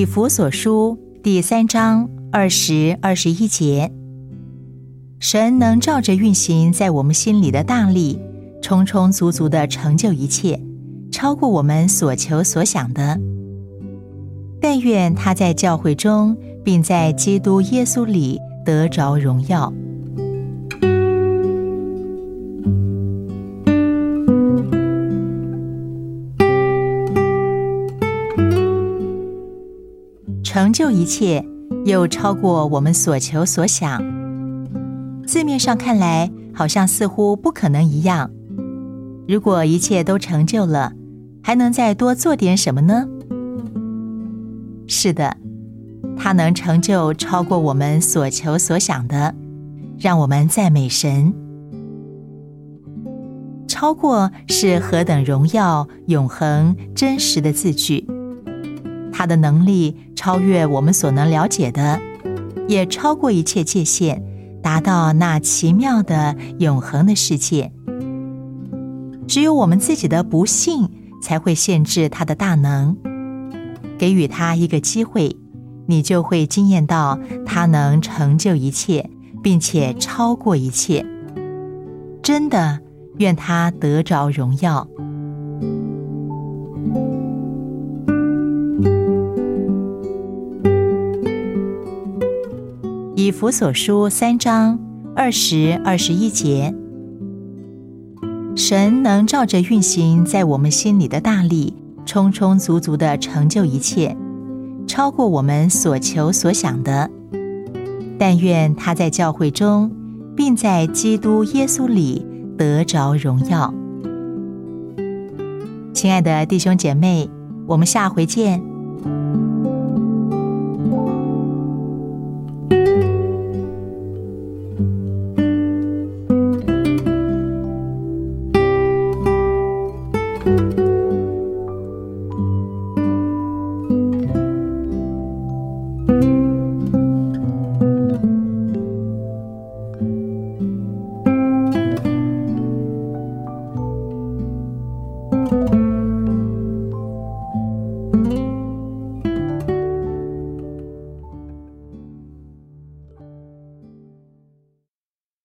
以弗所书第三章二十二十一节，神能照着运行在我们心里的大力，充充足足的成就一切，超过我们所求所想的。但愿他在教会中，并在基督耶稣里得着荣耀。成就一切，又超过我们所求所想。字面上看来，好像似乎不可能一样。如果一切都成就了，还能再多做点什么呢？是的，它能成就超过我们所求所想的，让我们赞美神。超过是何等荣耀、永恒、真实的字句。他的能力超越我们所能了解的，也超过一切界限，达到那奇妙的永恒的世界。只有我们自己的不幸，才会限制他的大能。给予他一个机会，你就会惊艳到他能成就一切，并且超过一切。真的，愿他得着荣耀。以弗所书三章二十二十一节，神能照着运行在我们心里的大力，充充足足的成就一切，超过我们所求所想的。但愿他在教会中，并在基督耶稣里得着荣耀。亲爱的弟兄姐妹，我们下回见。Música